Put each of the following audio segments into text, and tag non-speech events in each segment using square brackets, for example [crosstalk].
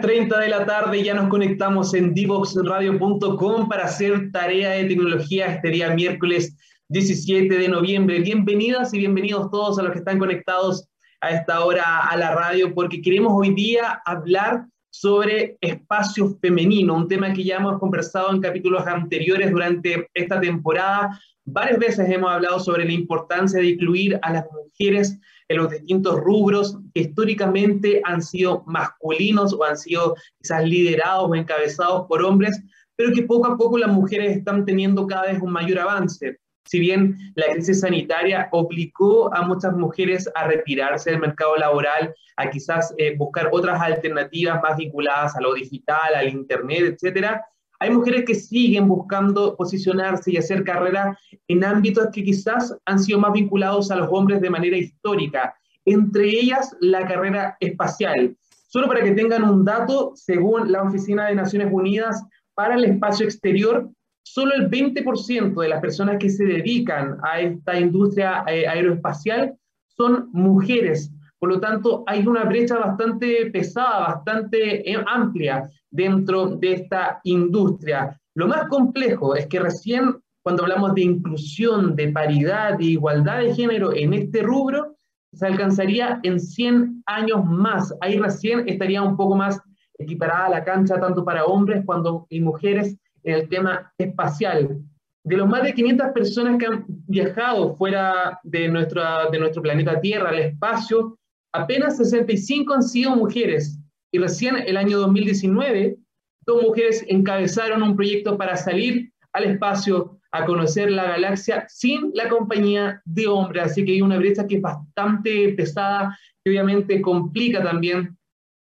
3.30 de la tarde ya nos conectamos en divoxradio.com para hacer tarea de tecnología este día miércoles 17 de noviembre. Bienvenidas y bienvenidos todos a los que están conectados a esta hora a la radio porque queremos hoy día hablar sobre espacio femenino, un tema que ya hemos conversado en capítulos anteriores durante esta temporada. Varias veces hemos hablado sobre la importancia de incluir a las mujeres en los distintos rubros que históricamente han sido masculinos o han sido quizás liderados o encabezados por hombres, pero que poco a poco las mujeres están teniendo cada vez un mayor avance. Si bien la crisis sanitaria obligó a muchas mujeres a retirarse del mercado laboral, a quizás eh, buscar otras alternativas más vinculadas a lo digital, al Internet, etcétera, hay mujeres que siguen buscando posicionarse y hacer carrera en ámbitos que quizás han sido más vinculados a los hombres de manera histórica, entre ellas la carrera espacial. Solo para que tengan un dato, según la Oficina de Naciones Unidas para el Espacio Exterior, solo el 20% de las personas que se dedican a esta industria eh, aeroespacial son mujeres. Por lo tanto, hay una brecha bastante pesada, bastante eh, amplia dentro de esta industria. Lo más complejo es que recién cuando hablamos de inclusión, de paridad, de igualdad de género en este rubro, se alcanzaría en 100 años más. Ahí recién estaría un poco más equiparada la cancha tanto para hombres cuando, y mujeres en el tema espacial. De los más de 500 personas que han viajado fuera de, nuestra, de nuestro planeta Tierra al espacio, apenas 65 han sido mujeres. Y recién el año 2019, dos mujeres encabezaron un proyecto para salir al espacio a conocer la galaxia sin la compañía de hombres. Así que hay una brecha que es bastante pesada y obviamente complica también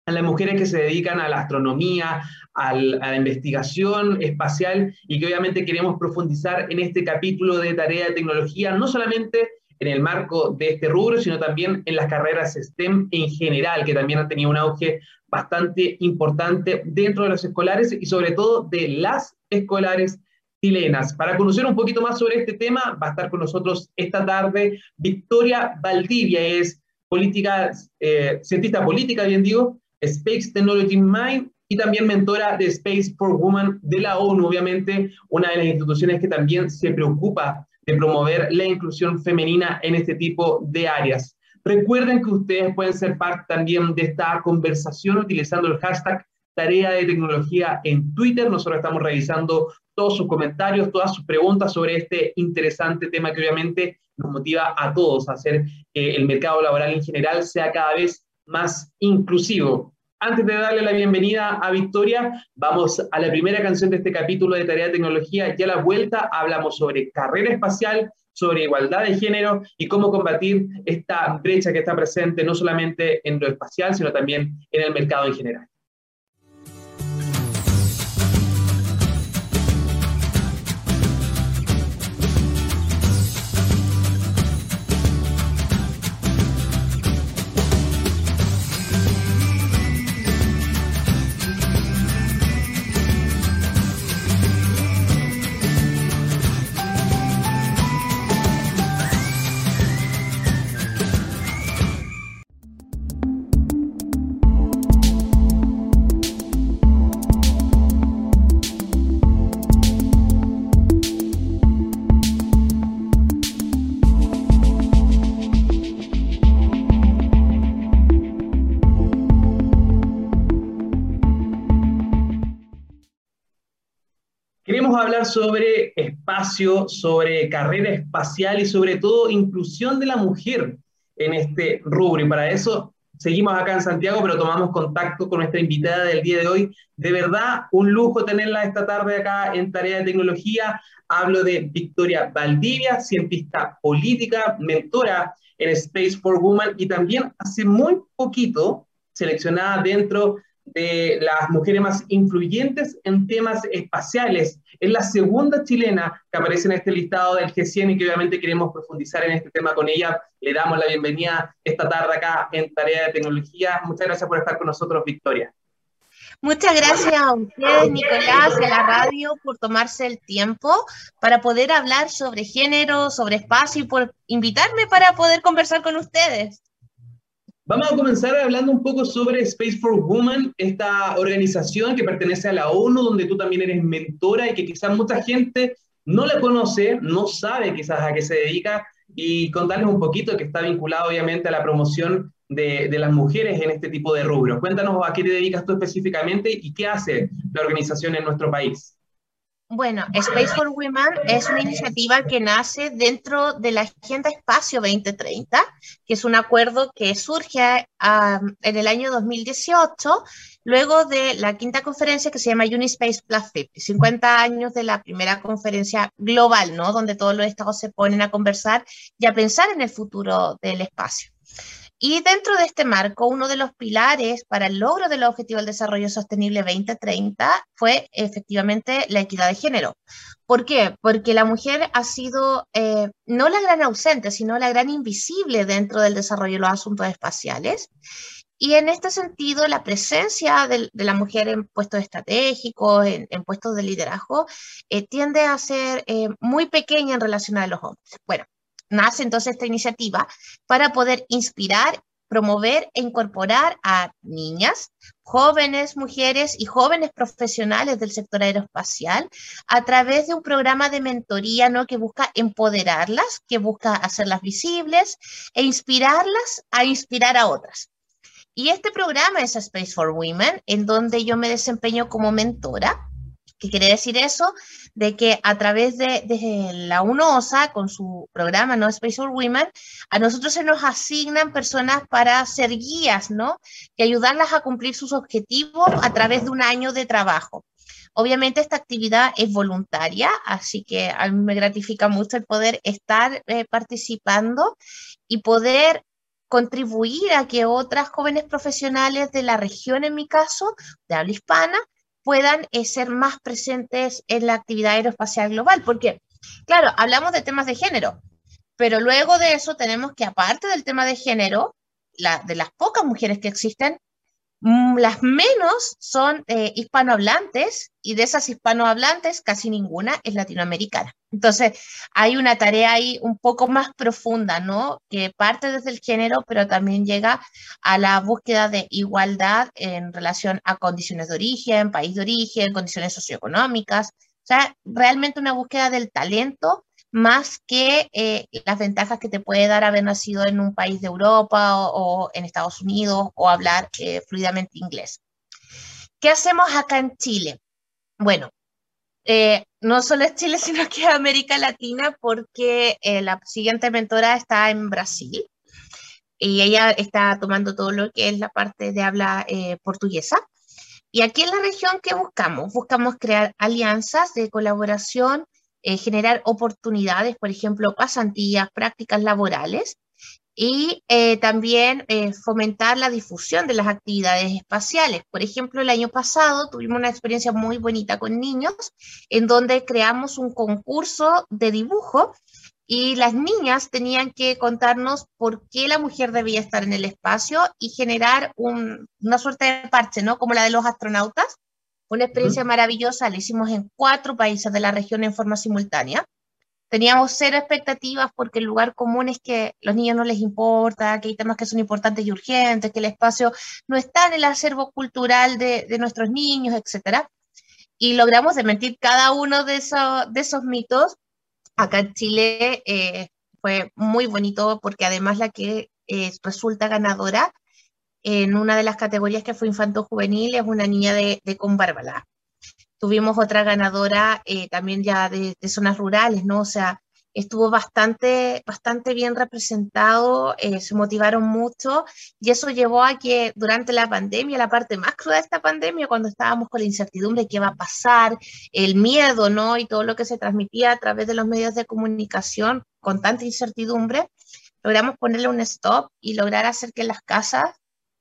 a las mujeres que se dedican a la astronomía, a la investigación espacial y que obviamente queremos profundizar en este capítulo de tarea de tecnología, no solamente en el marco de este rubro, sino también en las carreras STEM en general, que también han tenido un auge bastante importante dentro de los escolares y sobre todo de las escolares chilenas. Para conocer un poquito más sobre este tema, va a estar con nosotros esta tarde Victoria Valdivia, es política, eh, cientista política, bien digo, Space Technology Mind y también mentora de Space for Women de la ONU, obviamente una de las instituciones que también se preocupa de promover la inclusión femenina en este tipo de áreas. Recuerden que ustedes pueden ser parte también de esta conversación utilizando el hashtag tarea de tecnología en Twitter. Nosotros estamos revisando todos sus comentarios, todas sus preguntas sobre este interesante tema que obviamente nos motiva a todos a hacer que el mercado laboral en general sea cada vez más inclusivo. Antes de darle la bienvenida a Victoria, vamos a la primera canción de este capítulo de Tarea de Tecnología. Ya a la vuelta hablamos sobre carrera espacial, sobre igualdad de género y cómo combatir esta brecha que está presente no solamente en lo espacial, sino también en el mercado en general. Hablar sobre espacio, sobre carrera espacial y sobre todo inclusión de la mujer en este rubro. Y para eso seguimos acá en Santiago, pero tomamos contacto con nuestra invitada del día de hoy. De verdad, un lujo tenerla esta tarde acá en Tarea de Tecnología. Hablo de Victoria Valdivia, cientista política, mentora en Space for Women y también hace muy poquito seleccionada dentro de las mujeres más influyentes en temas espaciales. Es la segunda chilena que aparece en este listado del G100 y que obviamente queremos profundizar en este tema con ella. Le damos la bienvenida esta tarde acá en Tarea de Tecnología. Muchas gracias por estar con nosotros, Victoria. Muchas gracias a ustedes, Nicolás, y a la radio por tomarse el tiempo para poder hablar sobre género, sobre espacio y por invitarme para poder conversar con ustedes. Vamos a comenzar hablando un poco sobre Space for Women, esta organización que pertenece a la ONU, donde tú también eres mentora y que quizás mucha gente no la conoce, no sabe quizás a qué se dedica, y contarles un poquito que está vinculado obviamente a la promoción de, de, las mujeres en este tipo de rubros. Cuéntanos a qué te dedicas tú específicamente y qué hace la organización en nuestro país. Bueno, Space for Women es una iniciativa que nace dentro de la Agenda Espacio 2030, que es un acuerdo que surge en el año 2018, luego de la quinta conferencia que se llama Unispace Plus 50, 50 años de la primera conferencia global, ¿no? Donde todos los estados se ponen a conversar y a pensar en el futuro del espacio. Y dentro de este marco, uno de los pilares para el logro del Objetivo del Desarrollo Sostenible 2030 fue efectivamente la equidad de género. ¿Por qué? Porque la mujer ha sido eh, no la gran ausente, sino la gran invisible dentro del desarrollo de los asuntos espaciales. Y en este sentido, la presencia de, la mujer en puestos estratégicos, en, puestos de liderazgo, eh, tiende a ser eh, muy pequeña en relación a los hombres. Bueno, nace entonces esta iniciativa para poder inspirar, promover e incorporar a niñas, jóvenes mujeres y jóvenes profesionales del sector aeroespacial a través de un programa de mentoría ¿no? que busca empoderarlas, que busca hacerlas visibles e inspirarlas a inspirar a otras. Y este programa es Space for Women, en donde yo me desempeño como mentora ¿Qué quiere decir eso? De que a través de, la UNOSA, con su programa ¿no? Space for Women, a nosotros se nos asignan personas para ser guías, ¿no? Y ayudarlas a cumplir sus objetivos a través de un año de trabajo. Obviamente esta actividad es voluntaria, así que a mí me gratifica mucho el poder estar eh, participando y poder contribuir a que otras jóvenes profesionales de la región, en mi caso, de habla hispana, puedan eh, ser más presentes en la actividad aeroespacial global. Porque, claro, hablamos de temas de género, pero luego de eso tenemos que, aparte del tema de género, la, de las pocas mujeres que existen, las menos son eh, hispanohablantes y de esas hispanohablantes casi ninguna es latinoamericana. Entonces, hay una tarea ahí un poco más profunda, ¿no? Que parte desde el género, pero también llega a la búsqueda de igualdad en relación a condiciones de origen, país de origen, condiciones socioeconómicas. O sea, realmente una búsqueda del talento más que eh, las ventajas que te puede dar haber nacido en un país de Europa o, en Estados Unidos o hablar eh, fluidamente inglés. ¿Qué hacemos acá en Chile? Bueno, eh, no solo es Chile, [laughs] sino que es América Latina, porque la siguiente mentora está en Brasil y ella está tomando todo lo que es la parte de habla portuguesa. Y aquí en la región, ¿qué buscamos? Buscamos crear alianzas de colaboración eh, generar oportunidades, por ejemplo, pasantías, prácticas laborales y eh, también eh, fomentar la difusión de las actividades espaciales. Por ejemplo, el año pasado tuvimos una experiencia muy bonita con niños en donde creamos un concurso de dibujo y las niñas tenían que contarnos por qué la mujer debía estar en el espacio y generar una suerte de parche, ¿no? Como la de los astronautas, una experiencia maravillosa, la hicimos en cuatro países de la región en forma simultánea. Teníamos cero expectativas porque el lugar común es que los niños no les importa, que hay temas que son importantes y urgentes, que el espacio no está en el acervo cultural de, nuestros niños, etc. Y logramos desmentir cada uno de, de esos mitos. Acá en Chile eh, fue muy bonito porque además la que eh, resulta ganadora en una de las categorías que fue infanto juvenil, es una niña de, de Bárbara. Tuvimos otra ganadora eh, también ya de, zonas rurales, ¿no? O sea, estuvo bastante, bastante bien representado, eh, se motivaron mucho y eso llevó a que durante la pandemia, la parte más cruda de esta pandemia, cuando estábamos con la incertidumbre de qué va a pasar, el miedo, ¿no? Y todo lo que se transmitía a través de los medios de comunicación con tanta incertidumbre, logramos ponerle un stop y lograr hacer que las casas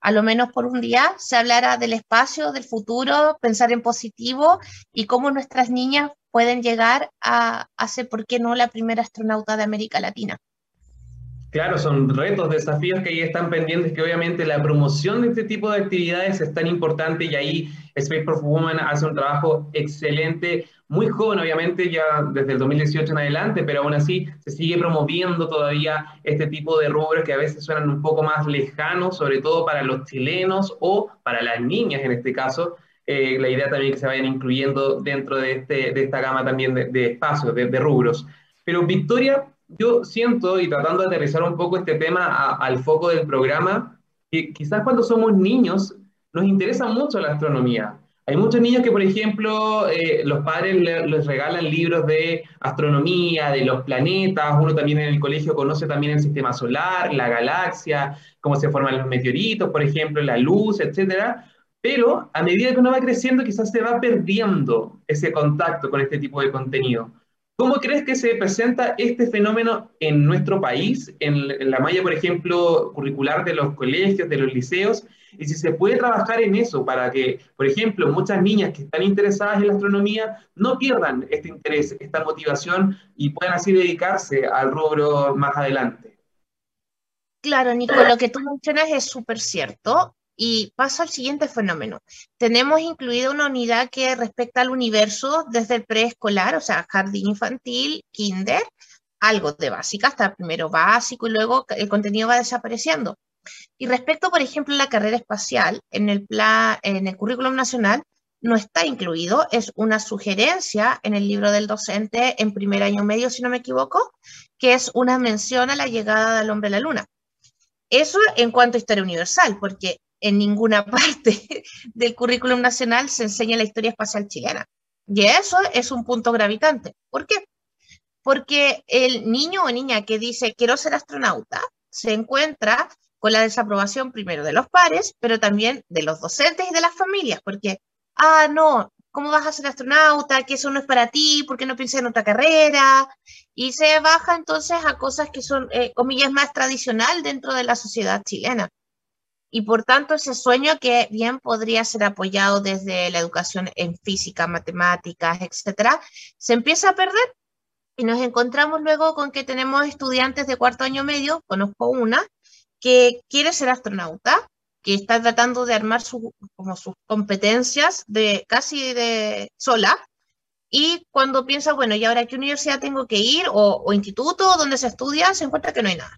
a lo menos por un día, se hablara del espacio, del futuro, pensar en positivo y cómo nuestras niñas pueden llegar a, ser, ¿por qué no?, la primera astronauta de América Latina. Claro, son retos, desafíos que ahí están pendientes, que obviamente la promoción de este tipo de actividades es tan importante y ahí Space for Women hace un trabajo excelente. muy joven, obviamente, ya desde el 2018 en adelante, pero aún así se sigue promoviendo todavía este tipo de rubros que a veces suenan un poco más lejanos, sobre todo para los chilenos o para las niñas en este caso. Eh, la idea también que se vayan incluyendo dentro de, este, de esta gama también de, espacios, de, rubros. Pero Victoria, yo siento, y tratando de aterrizar un poco este tema al foco del programa, que quizás cuando somos niños nos interesa mucho la astronomía. Hay muchos niños que, por ejemplo, eh, los padres les regalan libros de astronomía, de los planetas, uno también en el colegio conoce también el sistema solar, la galaxia, cómo se forman los meteoritos, por ejemplo, la luz, etcétera. Pero a medida que uno va creciendo, quizás se va perdiendo ese contacto con este tipo de contenido. ¿Cómo crees que se presenta este fenómeno en nuestro país, en, la malla, por ejemplo, curricular de los colegios, de los liceos? Y si se puede trabajar en eso para que, por ejemplo, muchas niñas que están interesadas en la astronomía no pierdan este interés, esta motivación y puedan así dedicarse al rubro más adelante. Claro, Nico, lo que tú mencionas es súper cierto. Y paso al siguiente fenómeno. Tenemos incluida una unidad que respecta al universo desde el preescolar, o sea, jardín infantil, kinder, algo de básica, hasta primero básico y luego el contenido va desapareciendo. Y respecto, por ejemplo, a la carrera espacial, en el, plan, en el currículum nacional no está incluido, es una sugerencia en el libro del docente en primer año medio, si no me equivoco, que es una mención a la llegada del hombre a la luna. Eso en cuanto a historia universal, porque en ninguna [laughs] parte del currículum nacional se enseña la historia espacial chilena. Y eso es un punto gravitante. ¿Por qué? Porque el niño o niña que dice quiero ser astronauta se encuentra con la desaprobación primero de los pares, pero también de los docentes y de las familias, porque, ah, no, ¿cómo vas a ser astronauta? Que eso no es para ti, ¿por qué no piensas en otra carrera? Y se baja entonces a cosas que son, eh, comillas, más tradicional dentro de la sociedad chilena y por tanto ese sueño que bien podría ser apoyado desde la educación en física, matemáticas, etcétera, se empieza a perder y nos encontramos luego con que tenemos estudiantes de cuarto año medio, conozco una, que quiere ser astronauta, que está tratando de armar como sus competencias de casi de sola, y cuando piensa, bueno, ¿y ahora qué universidad tengo que ir? O, o instituto donde se estudia, se encuentra que no hay nada.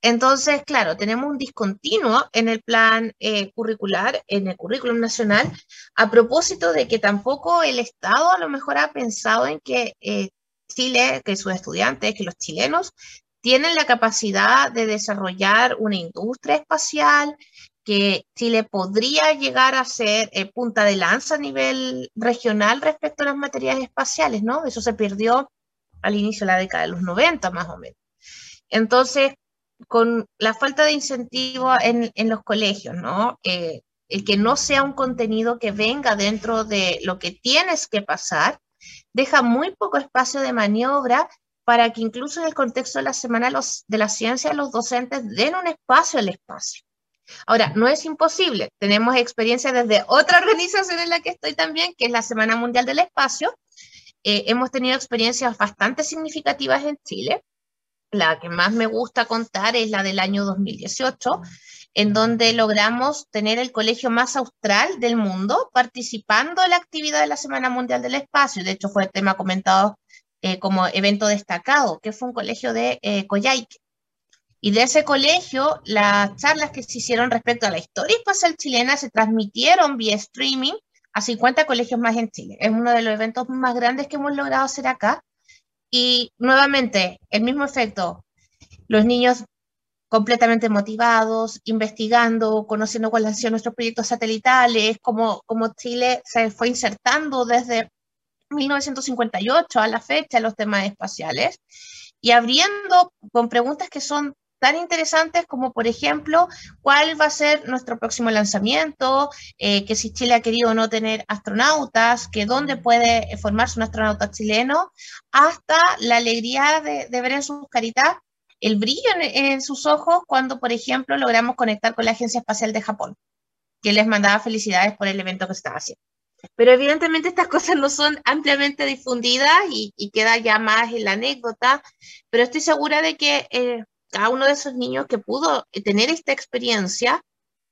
Entonces, claro, tenemos un discontinuo en el plan eh, curricular, en el currículum nacional, a propósito de que tampoco el Estado a lo mejor ha pensado en que eh, Chile, que sus estudiantes, que los chilenos tienen la capacidad de desarrollar una industria espacial, que Chile podría llegar a ser eh, punta de lanza a nivel regional respecto a las materias espaciales, ¿no? Eso se perdió al inicio de la década de los 90, más o menos. Entonces, con la falta de incentivo en, los colegios, ¿no? Eh, el que no sea un contenido que venga dentro de lo que tienes que pasar, deja muy poco espacio de maniobra para que incluso en el contexto de la Semana de la Ciencia los docentes den un espacio al espacio. Ahora, no es imposible. Tenemos experiencia desde otra [laughs] organización en la que estoy también, que es la Semana Mundial del Espacio. Eh, hemos tenido experiencias bastante significativas en Chile la que más me gusta contar es la del año 2018, en donde logramos tener el colegio más austral del mundo participando en la actividad de la Semana Mundial del Espacio. De hecho, fue el tema comentado eh, como evento destacado, que fue un colegio de eh, Coyhaique. Y de ese colegio, las charlas que se hicieron respecto a la historia espacial chilena se transmitieron vía streaming a 50 colegios más en Chile. Es uno de los eventos más grandes que hemos logrado hacer acá y nuevamente, el mismo efecto, los niños completamente motivados, investigando, conociendo cuáles han sido nuestros proyectos satelitales, cómo, cómo Chile se fue insertando desde 1958 a la fecha los temas espaciales y abriendo con preguntas que son tan interesantes como, por ejemplo, cuál va a ser nuestro próximo lanzamiento, eh, que si Chile ha querido no tener astronautas, que dónde puede formarse un astronauta chileno, hasta la alegría de, ver en sus caritas el brillo en, sus ojos cuando, por ejemplo, logramos conectar con la Agencia Espacial de Japón, que les mandaba felicidades por el evento que estaba haciendo. Pero evidentemente estas [laughs] cosas no son ampliamente difundidas y, queda ya más en la anécdota, pero estoy segura de que eh, cada uno de esos niños que pudo tener esta experiencia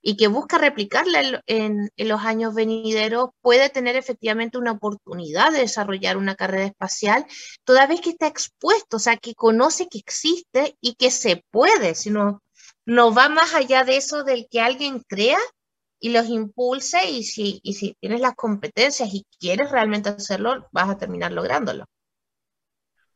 y que busca replicarla en, los años venideros, puede tener efectivamente una oportunidad de desarrollar una carrera espacial, toda vez que está expuesto, o sea, que conoce que existe y que se puede, sino no va más allá de eso del que alguien crea y los impulse y si, y si tienes las competencias y quieres realmente hacerlo, vas a terminar lográndolo.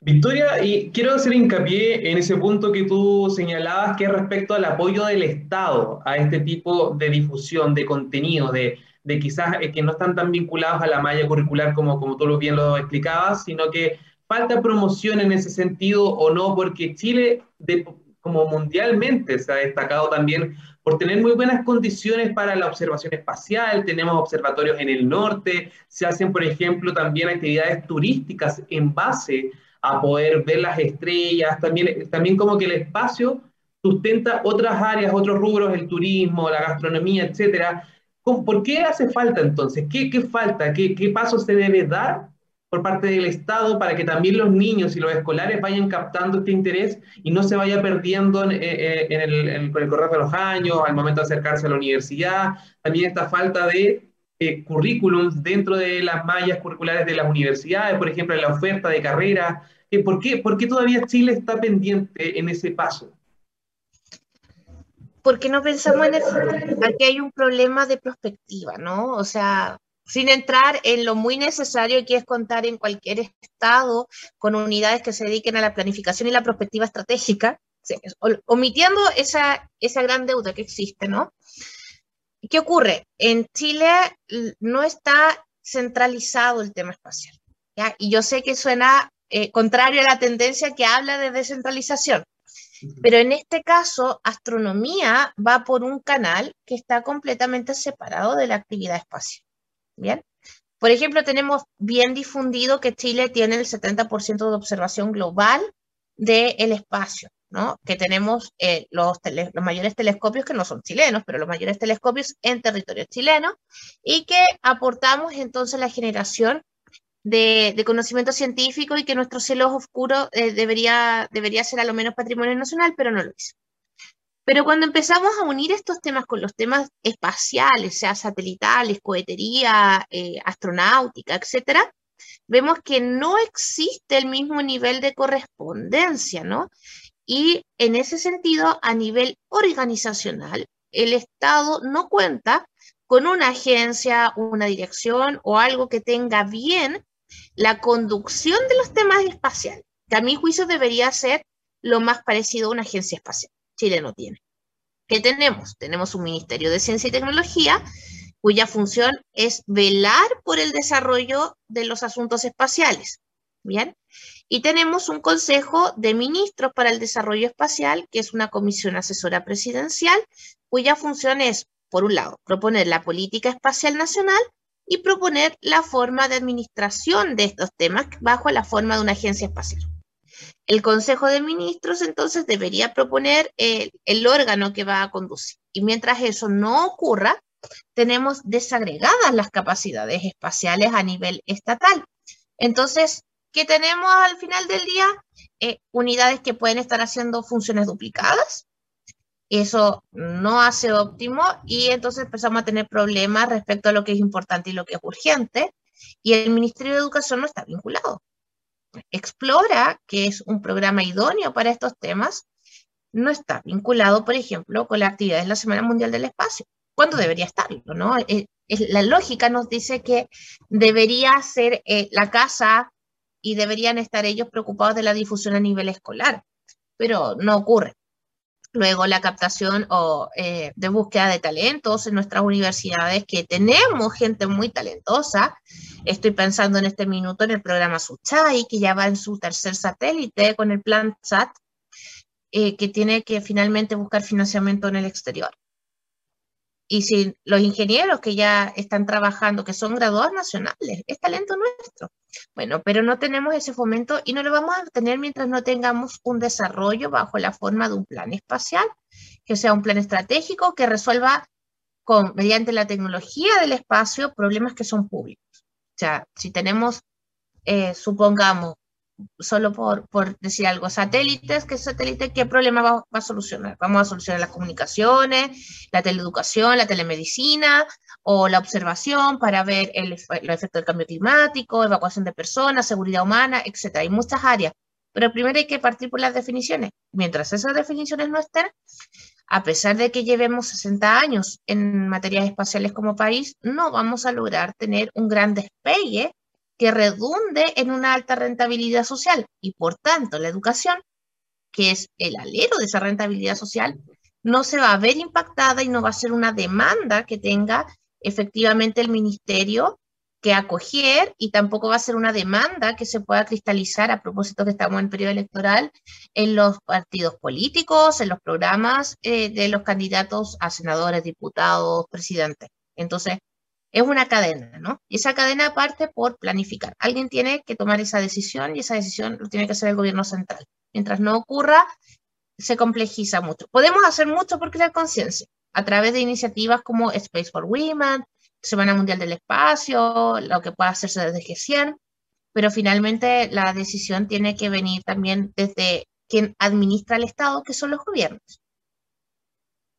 Victoria, y quiero hacer hincapié en ese punto que tú señalabas, que es respecto al apoyo del Estado a este tipo de difusión de contenido, de, de quizás eh, que no están tan vinculados a la malla curricular como, como tú bien lo explicabas, sino que falta promoción en ese sentido o no, porque Chile, como mundialmente, se ha destacado también por tener muy buenas condiciones para la observación espacial, tenemos observatorios en el norte, se hacen, por ejemplo, también actividades turísticas en base a poder ver las estrellas, también, también como que el espacio sustenta otras áreas, otros rubros, el turismo, la gastronomía, etcétera. ¿Por qué hace falta entonces? ¿Qué, qué falta? ¿Qué, ¿Qué paso se debe dar por parte del Estado para que también los niños y los escolares vayan captando este interés y no se vaya perdiendo en, eh, eh, en el, con el correr de los años, al momento de acercarse a la universidad? También esta falta de eh, currículums dentro de las mallas curriculares de las universidades, por ejemplo, en la oferta de carrera. Eh, ¿por, qué, ¿Por qué todavía Chile está pendiente en ese paso? Porque no pensamos en eso. Aquí hay un problema de perspectiva, ¿no? O sea, sin entrar en lo muy necesario que es contar en cualquier estado con unidades que se dediquen a la planificación y la perspectiva estratégica, omitiendo esa, esa gran deuda que existe, ¿no? ¿Qué ocurre? En Chile no está centralizado el tema espacial. ¿ya? Y yo sé que suena eh, contrario a la tendencia que habla de descentralización, pero en este caso, astronomía va por un canal que está completamente separado de la actividad espacial. Bien. Por ejemplo, tenemos bien difundido que Chile tiene el 70% de observación global del espacio. Que tenemos eh, los, mayores telescopios, que no son chilenos, pero los mayores telescopios en territorio chileno, y que aportamos entonces la generación de, conocimiento científico y que nuestro cielo oscuro eh, debería, debería ser a lo menos patrimonio nacional, pero no lo es. Pero cuando empezamos a unir estos temas con los temas espaciales, sea satelitales, cohetería, eh, astronáutica, etcétera, vemos que no existe el mismo nivel de correspondencia, ¿no? Y en ese sentido, a nivel organizacional, el Estado no cuenta con una agencia, una dirección o algo que tenga bien la conducción de los temas espaciales, que a mi juicio debería ser lo más parecido a una agencia espacial. Chile no tiene. ¿Qué tenemos? Tenemos un Ministerio de Ciencia y Tecnología cuya función es velar por el desarrollo de los asuntos espaciales. Bien. Y tenemos un Consejo de Ministros para el Desarrollo Espacial, que es una comisión asesora presidencial, cuya función es, por un lado, proponer la política espacial nacional y proponer la forma de administración de estos temas bajo la forma de una agencia espacial. El Consejo de Ministros entonces debería proponer el, el órgano que va a conducir. Y mientras eso no ocurra, tenemos desagregadas las capacidades espaciales a nivel estatal. Entonces, ¿Qué tenemos al final del día? Eh, unidades que pueden estar haciendo funciones duplicadas. Eso no hace óptimo y entonces empezamos a tener problemas respecto a lo que es importante y lo que es urgente. Y el Ministerio de Educación no está vinculado. Explora, que es un programa idóneo para estos temas, no está vinculado, por ejemplo, con las actividades de la Semana Mundial del Espacio. ¿Cuándo debería estarlo? ¿no? Eh, la lógica nos dice que debería ser eh, la casa y deberían estar ellos preocupados de la difusión a nivel escolar, pero no ocurre. Luego la captación o, eh, de búsqueda de talentos en nuestras universidades, que tenemos gente muy talentosa. Estoy pensando en este minuto en el programa Suchai, que ya va en su tercer satélite con el plan SAT, eh, que tiene que finalmente buscar financiamiento en el exterior. Y si los ingenieros que ya están trabajando, que son graduados nacionales, es talento nuestro. Bueno, pero no tenemos ese fomento y no lo vamos a tener mientras no tengamos un desarrollo bajo la forma de un plan espacial, que sea un plan estratégico que resuelva con, mediante la tecnología del espacio problemas que son públicos. O sea, si tenemos, eh, supongamos, solo por, por decir algo, satélites, ¿qué satélite, qué problema va, a solucionar? Vamos a solucionar las comunicaciones, la teleeducación, la telemedicina o la observación para ver el, los efectos del cambio climático, evacuación de personas, seguridad humana, etc. Hay muchas áreas, pero primero hay que partir por las definiciones. Mientras esas definiciones no estén, a pesar de que llevemos 60 años en materias espaciales como país, no vamos a lograr tener un gran despegue que redunde en una alta rentabilidad social y por tanto la educación, que es el alero de esa rentabilidad social, no se va a ver impactada y no va a ser una demanda que tenga efectivamente el ministerio que acoger y tampoco va a ser una demanda que se pueda cristalizar a propósito que estamos en periodo electoral en los partidos políticos, en los programas eh, de los candidatos a senadores, diputados, presidentes. Entonces, es una cadena, ¿no? Y esa cadena parte por planificar. Alguien tiene que tomar esa decisión y esa decisión lo tiene que hacer el gobierno central. Mientras no ocurra, se complejiza mucho. Podemos hacer mucho por crear conciencia a través de iniciativas como Space for Women, Semana Mundial del Espacio, lo que pueda hacerse desde G100, pero finalmente la decisión tiene que venir también desde quien administra el Estado, que son los gobiernos.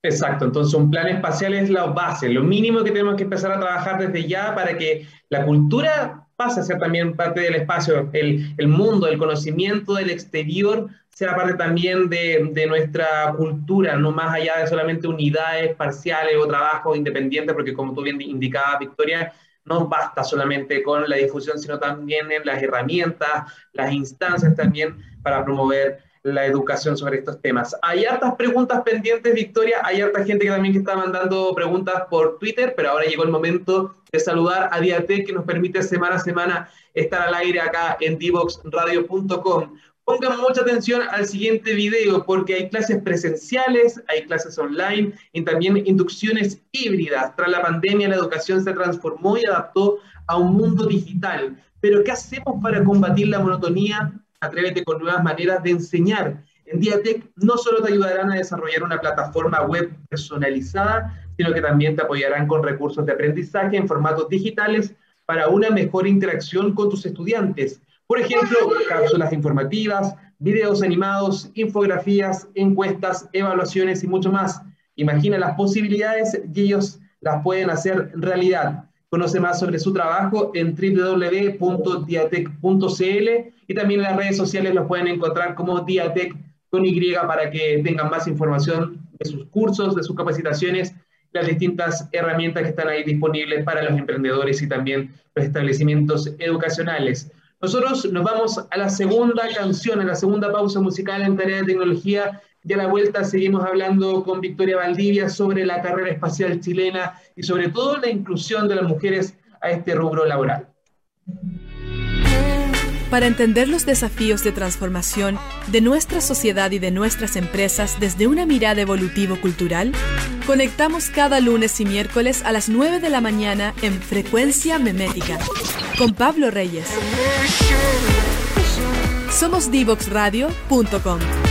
Exacto, entonces un plan espacial es la base, lo mínimo que tenemos que empezar a trabajar desde ya para que la cultura pase a ser también parte del espacio, el, el mundo, el conocimiento del exterior sea parte también de, de, nuestra cultura, no más allá de solamente unidades parciales o trabajos independientes, porque como tú bien indicabas, Victoria, no basta solamente con la difusión, sino también en las herramientas, las instancias también para promover la educación sobre estos temas. Hay hartas preguntas pendientes, Victoria, hay harta gente que también que está mandando preguntas por Twitter, pero ahora llegó el momento de saludar a Diatec que nos permite semana a semana estar al aire acá en divoxradio.com. Pongan mucha atención al siguiente video porque hay clases presenciales, hay clases online y también inducciones híbridas. Tras la pandemia la educación se transformó y adaptó a un mundo digital. Pero ¿qué hacemos para combatir la monotonía? Atrévete con nuevas maneras de enseñar. En Diatec no solo te ayudarán a desarrollar una plataforma web personalizada, sino que también te apoyarán con recursos de aprendizaje en formatos digitales para una mejor interacción con tus estudiantes. Por ejemplo, cápsulas informativas, videos animados, infografías, encuestas, evaluaciones y mucho más. Imagina las posibilidades y ellos las pueden hacer realidad. Conoce más sobre su trabajo en www.diatec.cl y también en las redes sociales los pueden encontrar como Diatec con Y para que tengan más información de sus cursos, de sus capacitaciones, las distintas herramientas que están ahí disponibles para los emprendedores y también los establecimientos educacionales. Nosotros nos vamos a la segunda canción, a la segunda pausa musical en Tarea de Tecnología y a la vuelta seguimos hablando con Victoria Valdivia sobre la carrera espacial chilena y sobre todo la inclusión de las mujeres a este rubro laboral. Para entender los desafíos de transformación de nuestra sociedad y de nuestras empresas desde una mirada evolutivo-cultural, conectamos cada lunes y miércoles a las 9 de la mañana en Frecuencia Memética con Pablo Reyes. Somos divoxradio.com.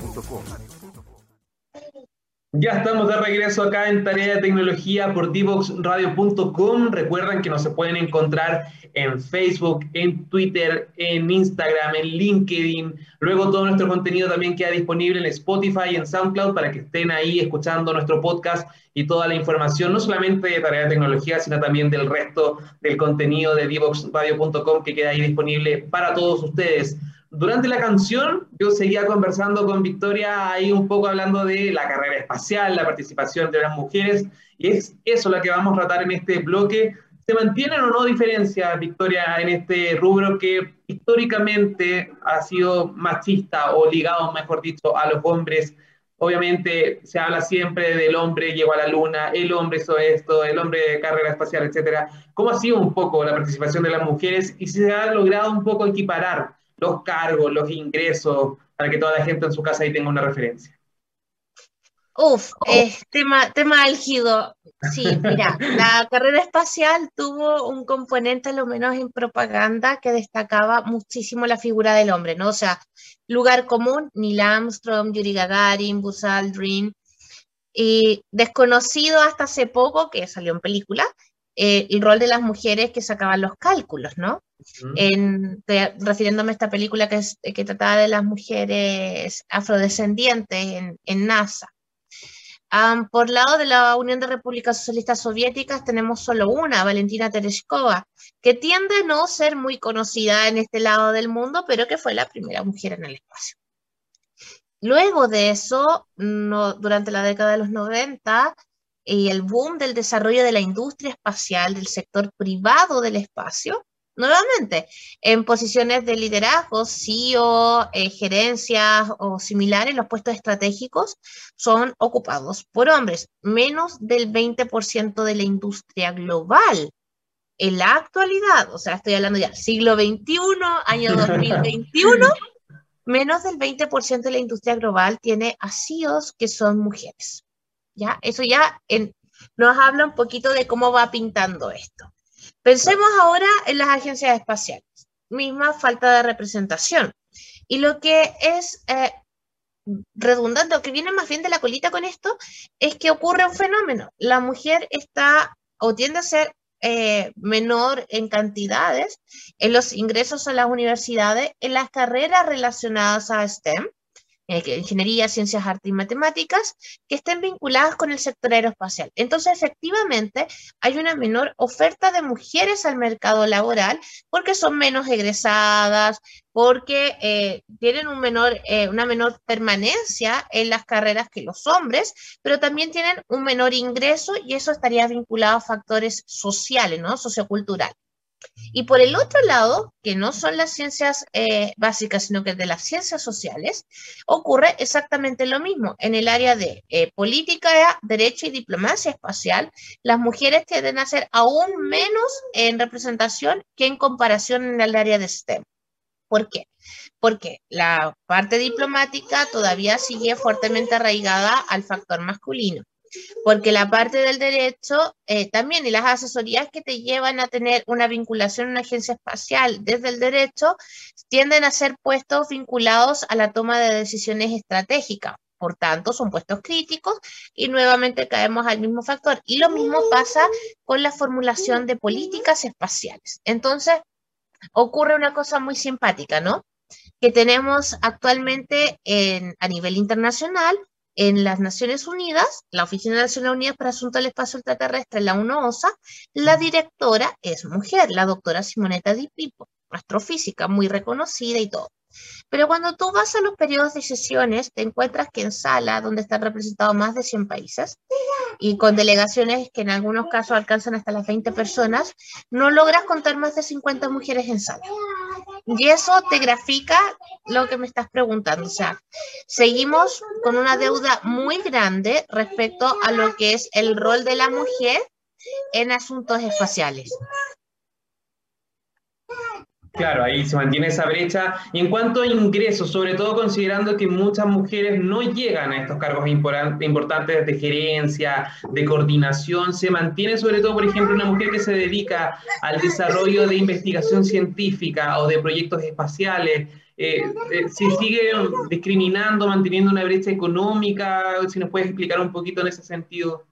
Ya estamos de regreso acá en Tarea de Tecnología por divoxradio.com. Recuerden que nos se pueden encontrar en Facebook, en Twitter, en Instagram, en LinkedIn. Luego todo nuestro contenido también queda disponible en Spotify y en SoundCloud para que estén ahí escuchando nuestro podcast y toda la información, no solamente de Tarea de Tecnología, sino también del resto del contenido de divoxradio.com que queda ahí disponible para todos ustedes. Durante la canción, yo seguía conversando con Victoria ahí un poco hablando de la carrera espacial, la participación de las mujeres, y es eso lo que vamos a tratar en este bloque. ¿Se mantienen o no diferencias, Victoria, en este rubro que históricamente ha sido machista o ligado, mejor dicho, a los hombres? Obviamente se habla siempre del hombre llegó a la luna, el hombre hizo esto, el hombre de carrera espacial, etcétera. ¿Cómo ha sido un poco la participación de las mujeres y si se ha logrado un poco equiparar los cargos, los ingresos, para que toda la gente en su casa ahí tenga una referencia. Uf, oh. tema, tema álgido. Sí, mira, [laughs] la carrera espacial tuvo un componente, lo menos en propaganda, que destacaba muchísimo la figura del hombre, ¿no? O sea, lugar común, Neil Armstrong, Yuri Gagarin, Buzz Aldrin, y desconocido hasta hace poco, que salió en película, eh, el rol de las mujeres que sacaban los cálculos, ¿no? en, refiriéndome a esta película que, que trataba de las mujeres afrodescendientes en, en NASA. por lado de la Unión de Repúblicas Socialistas Soviéticas tenemos solo una, Valentina Tereshkova, que tiende a no ser muy conocida en este lado del mundo, pero que fue la primera mujer en el espacio. Luego de eso, no, durante la década de los 90, y el boom del desarrollo de la industria espacial, del sector privado del espacio, nuevamente, en posiciones de liderazgo, CEO, eh, gerencias o similares, los puestos estratégicos son ocupados por hombres, menos del 20% de la industria global. En la actualidad, o sea, estoy hablando ya siglo XXI, año [laughs] 2021, menos del 20% de la industria global tiene CEOs que son mujeres. ¿Ya? Eso ya nos habla un poquito de cómo va pintando esto. Pensemos ahora en las agencias espaciales. Misma falta de representación. Y lo que es eh, redundante, lo que viene más bien de la colita con esto, es que ocurre un fenómeno. La mujer está o tiende a ser eh, menor en cantidades en los ingresos a las universidades, en las carreras relacionadas a STEM, ingeniería, ciencias, artes y matemáticas, que estén vinculadas con el sector aeroespacial. Entonces, efectivamente, hay una menor oferta de mujeres al mercado laboral porque son menos egresadas, porque eh, tienen eh, una menor permanencia en las carreras que los hombres, pero también tienen un menor ingreso y eso estaría vinculado a factores sociales, ¿no? Socioculturales. Y por el otro lado, que no son las ciencias eh, básicas, sino que de las ciencias sociales, ocurre exactamente lo mismo. En el área de eh, política, derecho y diplomacia espacial, las mujeres tienden a ser aún menos en representación que en comparación en el área de STEM. ¿Por qué? Porque la parte diplomática todavía sigue fuertemente arraigada al factor masculino porque la parte del derecho eh, también y las asesorías que te llevan a tener una vinculación en una agencia espacial desde el derecho tienden a ser puestos vinculados a la toma de decisiones estratégicas. Por tanto, son puestos críticos y nuevamente caemos al mismo factor. Y lo mismo pasa con la formulación de políticas espaciales. Entonces, ocurre una cosa muy simpática, ¿no? Que tenemos actualmente en, a nivel internacional en las Naciones Unidas, la Oficina de Naciones Unidas para Asuntos del Espacio Extraterrestre, la UNOSA, la directora es mujer, la doctora Simonetta Di Pipo, astrofísica muy reconocida y todo. Pero cuando tú vas a los periodos de sesiones, te encuentras que en sala, donde están representados más de 100 países, y con delegaciones que en algunos casos alcanzan hasta las 20 personas, no logras contar más de 50 mujeres en sala. Y eso te grafica lo que me estás preguntando. O sea, seguimos con una deuda muy grande respecto a lo que es el rol de la mujer en asuntos espaciales. Claro, ahí se mantiene esa brecha. Y en cuanto a ingresos, sobre todo considerando que muchas mujeres no llegan a estos cargos importantes de gerencia, de coordinación, se mantiene sobre todo, por ejemplo, una mujer que se dedica al desarrollo de investigación científica o de proyectos espaciales. Eh, eh, si sigue discriminando, manteniendo una brecha económica, si nos puedes explicar un poquito en ese sentido.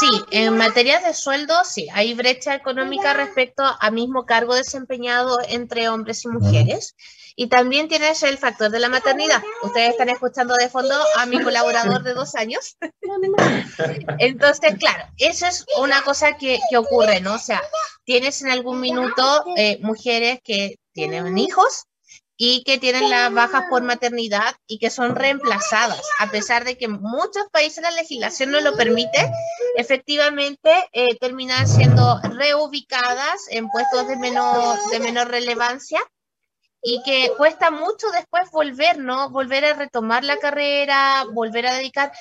Sí, en materia de sueldo, sí, hay brecha económica respecto a mismo cargo desempeñado entre hombres y mujeres. Y también tienes el factor de la maternidad. Ustedes están escuchando de fondo a mi colaborador de dos años. Entonces, claro, eso es una cosa que, ocurre, ¿no? O sea, tienes en algún minuto eh, mujeres que tienen hijos y que tienen las bajas por maternidad y que son reemplazadas, a pesar de que muchos países la legislación no lo permite, efectivamente eh, terminan siendo reubicadas en puestos de menor, de menor relevancia y que cuesta mucho después volver, ¿no? Volver a retomar la carrera, volver a dedicar.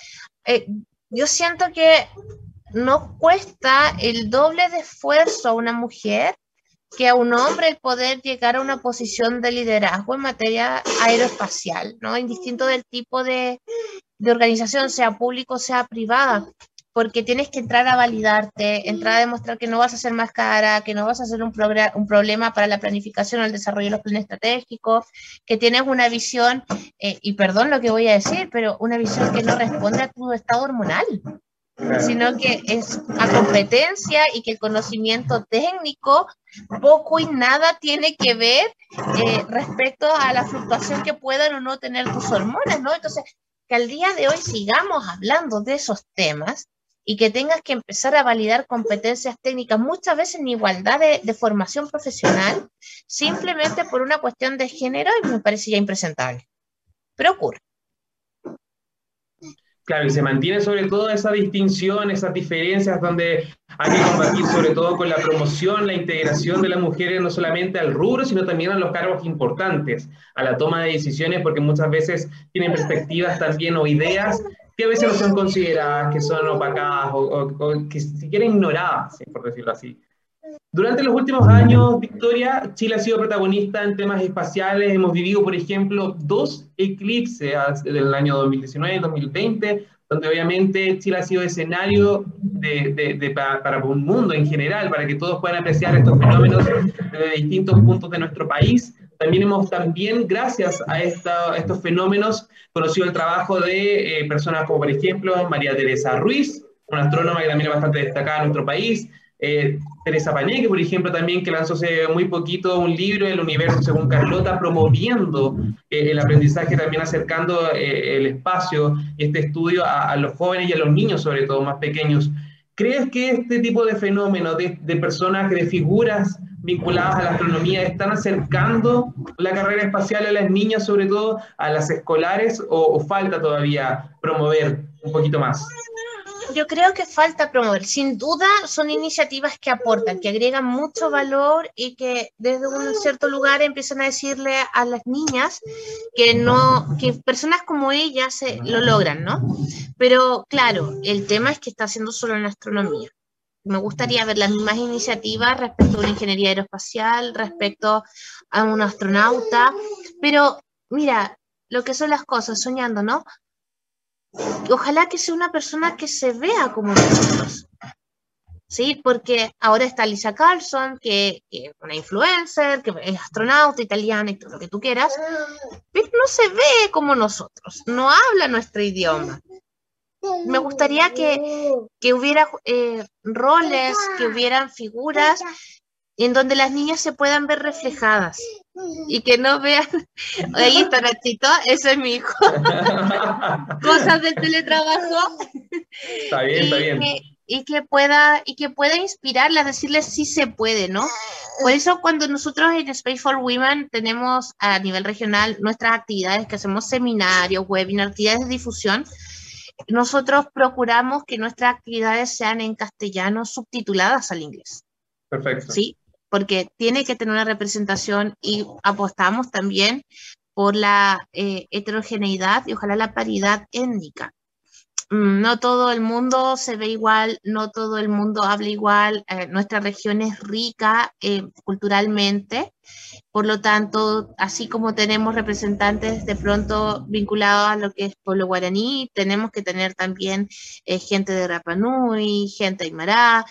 Eh, yo siento que no cuesta el doble de esfuerzo a una mujer que a un hombre el poder llegar a una posición de liderazgo en materia aeroespacial, ¿no? Indistinto del tipo de, de organización, sea público, sea privada, porque tienes que entrar a validarte, entrar a demostrar que no vas a ser más cara, que no vas a ser un, un problema para la planificación o el desarrollo de los planes estratégicos, que tienes una visión, eh, y perdón lo que voy a decir, pero una visión que no responde a tu estado hormonal, sino que es a competencia y que el conocimiento técnico poco y nada tiene que ver eh, respecto a la fluctuación que puedan o no tener tus hormonas, ¿no? Entonces, que al día de hoy sigamos hablando de esos temas y que tengas que empezar a validar competencias técnicas, muchas veces en igualdad de, formación profesional, simplemente por una cuestión de género, y me parece ya impresentable. Pero ocurre. Claro, y se mantiene sobre todo esa distinción, esas diferencias donde hay que combatir sobre todo con la promoción, la integración de las mujeres no solamente al rubro, sino también a los cargos importantes, a la toma de decisiones, porque muchas veces tienen perspectivas también o ideas que a veces no son consideradas, que son opacadas o, que siquiera ignoradas, por decirlo así. Durante los últimos años, Victoria, Chile ha sido protagonista en temas espaciales. Hemos vivido, por ejemplo, dos eclipses del año 2019 y 2020, donde obviamente Chile ha sido escenario de, de, para, para, un mundo en general, para que todos puedan apreciar estos fenómenos de distintos puntos de nuestro país. También hemos, también gracias a estos fenómenos, conocido el trabajo de eh, personas como, por ejemplo, María Teresa Ruiz, una astrónoma que también es bastante destacada en nuestro país, eh, Teresa Pañeque, por ejemplo, también que lanzó hace muy poquito un libro, El universo según Carlota, promoviendo eh, el aprendizaje, también acercando el espacio y este estudio a, los jóvenes y a los niños, sobre todo más pequeños. ¿Crees que este tipo de fenómenos, de personas, de figuras vinculadas a la astronomía están acercando la carrera espacial a las niñas, sobre todo a las escolares, o, falta todavía promover un poquito más? Yo creo que falta promover. Sin duda son iniciativas que aportan, que agregan mucho valor y que desde un cierto lugar empiezan a decirle a las niñas que no, que personas como ellas lo logran, ¿no? Pero claro, el tema es que está haciendo solo en astronomía. Me gustaría ver las mismas iniciativas respecto a una ingeniería aeroespacial, respecto a un astronauta, pero mira, lo que son las cosas, soñando, ¿no? Ojalá que sea una persona que se vea como nosotros. ¿Sí? Porque ahora está Lisa Carlson, que, es una influencer, que es astronauta italiana y todo lo que tú quieras, pero no se ve como nosotros, no habla nuestro idioma me gustaría que, hubiera eh, roles, que hubieran figuras en donde las niñas se puedan ver reflejadas y que no vean, [laughs] ahí está Nachito, ese es mi hijo, [laughs] cosas del teletrabajo. Está bien, está bien. y que pueda y que pueda inspirarlas, decirles sí se puede, ¿no? Por eso cuando nosotros en Space for Women tenemos a nivel regional nuestras actividades que hacemos seminarios, webinars, actividades de difusión, nosotros procuramos que nuestras actividades sean en castellano subtituladas al inglés. Perfecto. Sí, porque tiene que tener una representación y apostamos también por la eh, heterogeneidad y ojalá la paridad étnica. Mm, no todo el mundo se ve igual, no todo el mundo habla igual, eh, nuestra región es rica eh, culturalmente, por lo tanto, así como tenemos representantes de pronto vinculados a lo que es pueblo guaraní, tenemos que tener también gente de Rapanui, gente Aymara,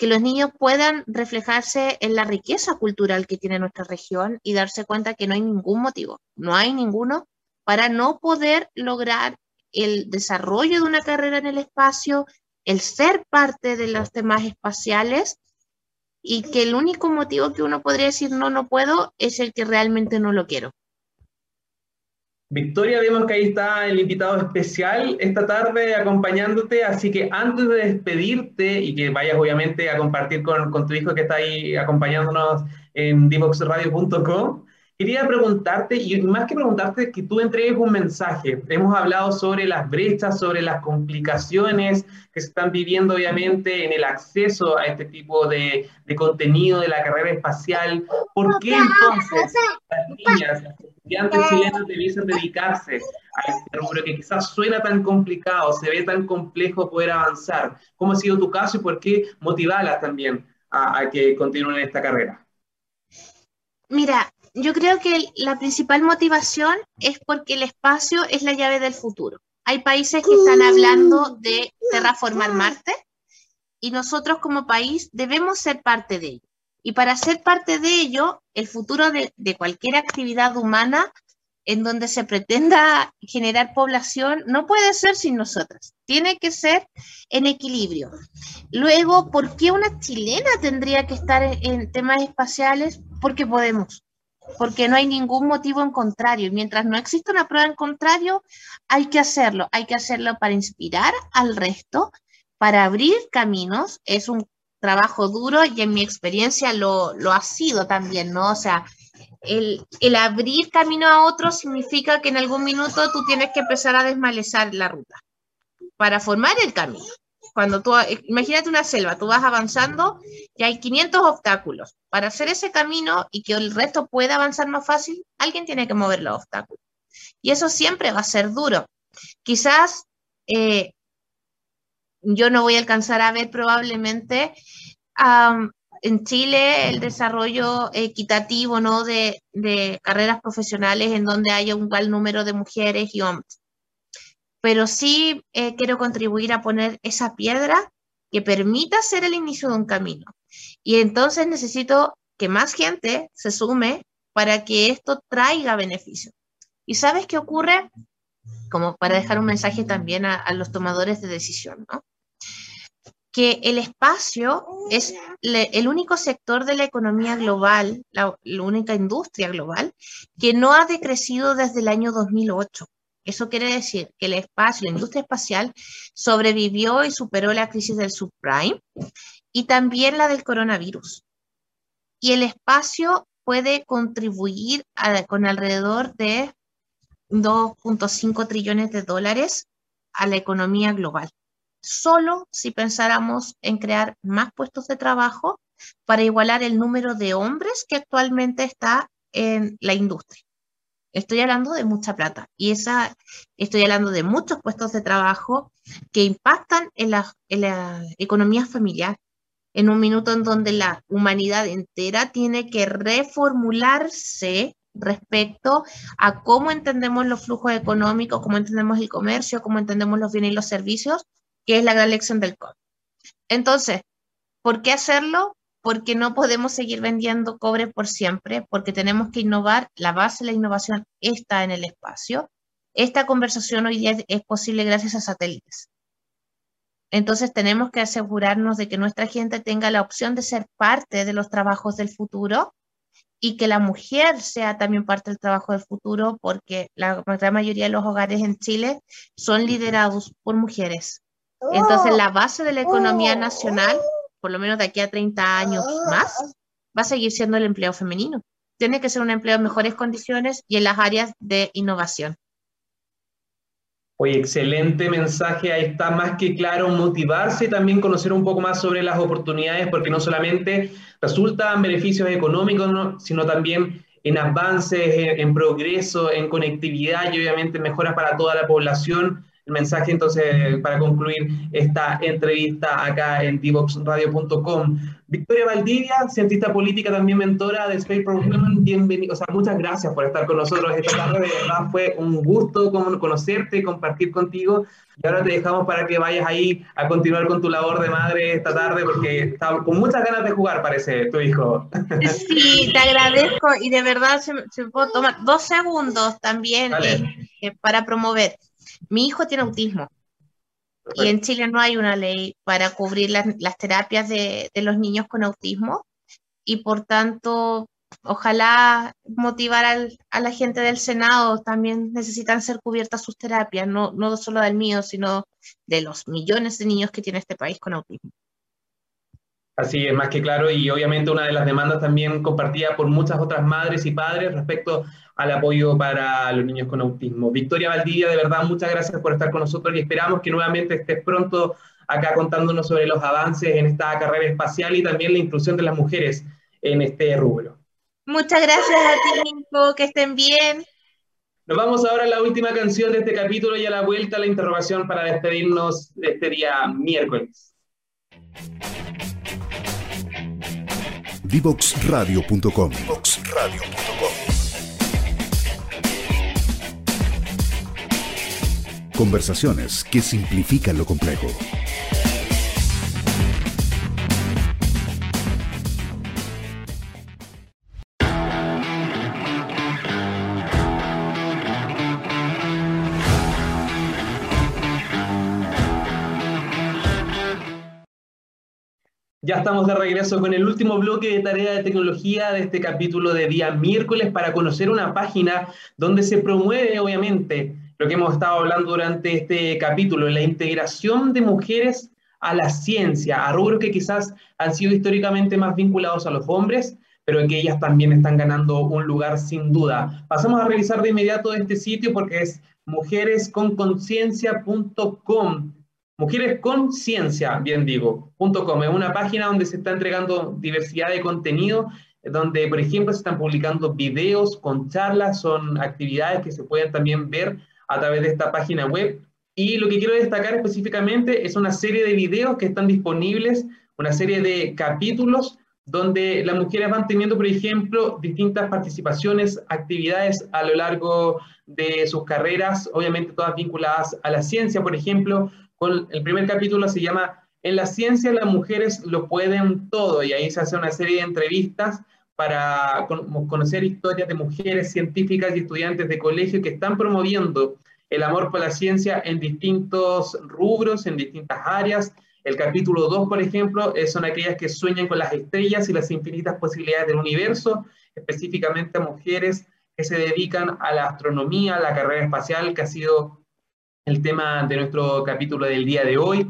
que los niños puedan reflejarse en la riqueza cultural que tiene nuestra región y darse cuenta que no hay ningún motivo, no hay ninguno para no poder lograr el desarrollo de una carrera en el espacio, el ser parte de los temas espaciales y que el único motivo que uno podría decir no, no puedo es el que realmente no lo quiero. Victoria, vemos que ahí está el invitado especial esta tarde acompañándote, así que antes de despedirte y que vayas obviamente a compartir con, con tu hijo que está ahí acompañándonos en divoxradio.com, Quería preguntarte, y más que preguntarte, que tú entregues un mensaje. Hemos hablado sobre las brechas, sobre las complicaciones que se están viviendo, obviamente, en el acceso a este tipo de, de contenido de la carrera espacial. ¿Por qué entonces las niñas, las estudiantes chilenas debiesen dedicarse a este rubro que quizás suena tan complicado, se ve tan complejo poder avanzar? ¿Cómo ha sido tu caso y por qué motivarlas también a, a que continúen esta carrera? Mira, yo creo que la principal motivación es porque el espacio es la llave del futuro. hay países que están hablando de terraformar Marte y nosotros como país debemos ser parte de ello. Y para ser parte de ello, el futuro de, de cualquier actividad humana en donde se pretenda generar población no puede ser sin nosotras, tiene que ser en equilibrio. Luego, ¿por qué una chilena tendría que estar en, temas espaciales? Porque podemos, porque no hay ningún motivo en contrario. Y mientras no exista una prueba en contrario, hay que hacerlo, hay que hacerlo para inspirar al resto, para abrir caminos. Es un trabajo duro y en mi experiencia lo, lo ha sido también, ¿no? O sea, el, abrir camino a otro significa que en algún minuto tú tienes que empezar a desmalezar la ruta para formar el camino. Cuando tú, imagínate una selva, tú vas avanzando y hay 500 obstáculos. Para hacer ese camino y que el resto pueda avanzar más fácil, alguien tiene que mover los obstáculos. Y eso siempre va a ser duro. Quizás eh, yo no voy a alcanzar a ver probablemente en Chile el desarrollo equitativo ¿no? de, carreras profesionales en donde haya un igual número de mujeres y hombres. Pero sí eh, quiero contribuir a poner esa piedra que permita ser el inicio de un camino. Y entonces necesito que más gente se sume para que esto traiga beneficio. ¿Y sabes qué ocurre? Como para dejar un mensaje también a, los tomadores de decisión, ¿no? que el espacio es el único sector de la economía global, la, única industria global, que no ha decrecido desde el año 2008. Eso quiere decir que el espacio, la industria espacial, sobrevivió y superó la crisis del subprime y también la del coronavirus. Y el espacio puede contribuir con alrededor de 2.5 trillones de dólares a la economía global solo si pensáramos en crear más puestos de trabajo para igualar el número de hombres que actualmente está en la industria. Estoy hablando de mucha plata y esa, estoy hablando de muchos puestos de trabajo que impactan en la, en la economía familiar, en un minuto en donde la humanidad entera tiene que reformularse respecto a cómo entendemos los flujos económicos, cómo entendemos el comercio, cómo entendemos los bienes y los servicios, que es la gran lección del COVID. Entonces, ¿por qué hacerlo? Porque no podemos seguir vendiendo cobre por siempre, porque tenemos que innovar. La base de la innovación está en el espacio. Esta conversación hoy día es posible gracias a satélites. Entonces tenemos que asegurarnos de que nuestra gente tenga la opción de ser parte de los trabajos del futuro y que la mujer sea también parte del trabajo del futuro, porque la gran mayoría de los hogares en Chile son liderados por mujeres. Entonces, la base de la economía nacional, por lo menos de aquí a 30 años más, va a seguir siendo el empleo femenino. Tiene que ser un empleo en mejores condiciones y en las áreas de innovación. Oye, excelente mensaje, ahí está más que claro, motivarse y también conocer un poco más sobre las oportunidades, porque no solamente resultan beneficios económicos, sino también en avances, en, progreso, en conectividad y obviamente mejoras para toda la población mensaje entonces para concluir esta entrevista acá en divoxradio.com. Victoria Valdivia, cientista política, también mentora de Space for Women, bienvenido, o sea, muchas gracias por estar con nosotros esta tarde, de verdad fue un gusto conocerte y compartir contigo. Y ahora te dejamos para que vayas ahí a continuar con tu labor de madre esta tarde, porque está con muchas ganas de jugar, parece, tu hijo. Sí, te agradezco y de verdad se, se puedo tomar dos segundos también eh, eh, para promover. Mi hijo tiene autismo y en Chile no hay una ley para cubrir las, terapias de, los niños con autismo y por tanto, ojalá motivar a la gente del Senado, también necesitan ser cubiertas sus terapias, no, no solo del mío, sino de los millones de niños que tiene este país con autismo. Así es, más que claro, y obviamente una de las demandas también compartida por muchas otras madres y padres respecto al apoyo para los niños con autismo. Victoria Valdivia, de verdad, muchas gracias por estar con nosotros y esperamos que nuevamente estés pronto acá contándonos sobre los avances en esta carrera espacial y también la inclusión de las mujeres en este rubro. Muchas gracias a ti, Nico, que estén bien. Nos vamos ahora a la última canción de este capítulo y a la vuelta a la interrogación para despedirnos de este día miércoles. Divoxradio.com Conversaciones que simplifican lo complejo. Ya estamos de regreso con el último bloque de tarea de tecnología de este capítulo de día miércoles para conocer una página donde se promueve, obviamente, lo que hemos estado hablando durante este capítulo, la integración de mujeres a la ciencia, a rubros que quizás han sido históricamente más vinculados a los hombres, pero que ellas también están ganando un lugar sin duda. Pasamos a revisar de inmediato este sitio porque es mujeresconconciencia.com Mujeres con Ciencia, bien digo, .com, es una página donde se está entregando diversidad de contenido, donde, por ejemplo, se están publicando videos con charlas, son actividades que se pueden también ver a través de esta página web. Y lo que quiero destacar específicamente es una serie de videos que están disponibles, una serie de capítulos donde las mujeres van teniendo, por ejemplo, distintas participaciones, actividades a lo largo de sus carreras, obviamente todas vinculadas a la ciencia, por ejemplo, el primer capítulo se llama En la ciencia las mujeres lo pueden todo y ahí se hace una serie de entrevistas para conocer historias de mujeres científicas y estudiantes de colegio que están promoviendo el amor por la ciencia en distintos rubros, en distintas áreas. El capítulo 2, por ejemplo, son aquellas que sueñan con las estrellas y las infinitas posibilidades del universo, específicamente mujeres que se dedican a la astronomía, a la carrera espacial, que ha sido el tema de nuestro capítulo del día de hoy.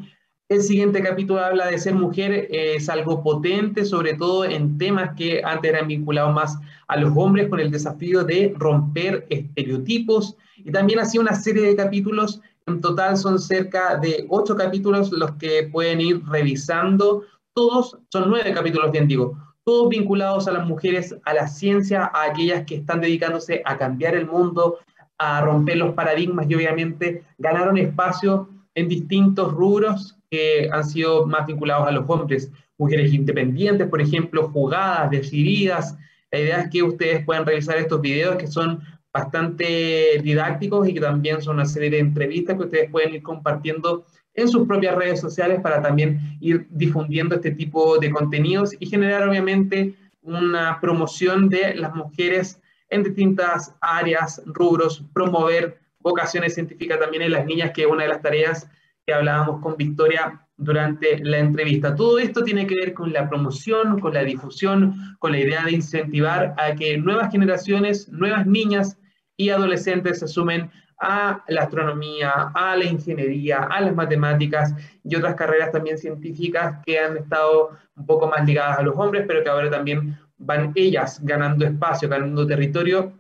El siguiente capítulo habla de ser mujer, es algo potente, sobre todo en temas que antes eran vinculados más a los hombres, con el desafío de romper estereotipos. Y también así una serie de capítulos, en total son cerca de ocho capítulos los que pueden ir revisando. Todos, son nueve capítulos, bien digo, todos vinculados a las mujeres, a la ciencia, a aquellas que están dedicándose a cambiar el mundo, a romper los paradigmas y obviamente ganaron espacio en distintos rubros que han sido más vinculados a los hombres. Mujeres independientes, por ejemplo, jugadas, decididas. La idea es que ustedes puedan revisar estos videos que son bastante didácticos y que también son una serie de entrevistas que ustedes pueden ir compartiendo en sus propias redes sociales para también ir difundiendo este tipo de contenidos y generar obviamente una promoción de las mujeres en distintas áreas, rubros, promover vocaciones científicas también en las niñas, que es una de las tareas que hablábamos con Victoria durante la entrevista. Todo esto tiene que ver con la promoción, con la difusión, con la idea de incentivar a que nuevas generaciones, nuevas niñas y adolescentes se sumen a la astronomía, a la ingeniería, a las matemáticas y otras carreras también científicas que han estado un poco más ligadas a los hombres, pero que ahora también van ellas ganando espacio, ganando territorio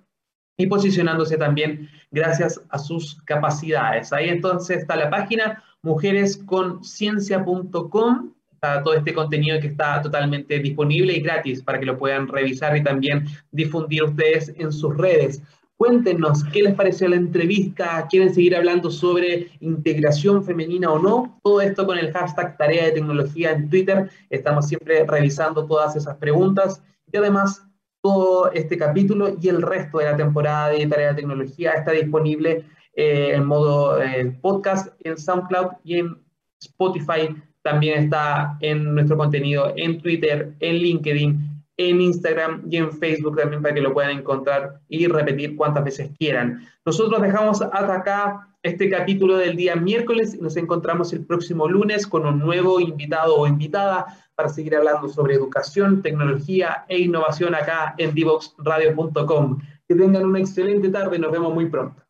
y posicionándose también gracias a sus capacidades. Ahí entonces está la página mujeresconciencia.com, está todo este contenido que está totalmente disponible y gratis para que lo puedan revisar y también difundir ustedes en sus redes. Cuéntenos qué les pareció la entrevista, quieren seguir hablando sobre integración femenina o no. Todo esto con el hashtag Tarea de Tecnología en Twitter. Estamos siempre revisando todas esas preguntas y además, todo este capítulo y el resto de la temporada de Tarea de Tecnología está disponible eh, en modo eh, podcast en SoundCloud y en Spotify. También está en nuestro contenido en Twitter, en LinkedIn, en Instagram y en Facebook también para que lo puedan encontrar y repetir cuantas veces quieran. Nosotros dejamos hasta acá este capítulo del día miércoles y nos encontramos el próximo lunes con un nuevo invitado o invitada para seguir hablando sobre educación, tecnología e innovación acá en divoxradio.com. Que tengan una excelente tarde, nos vemos muy pronto.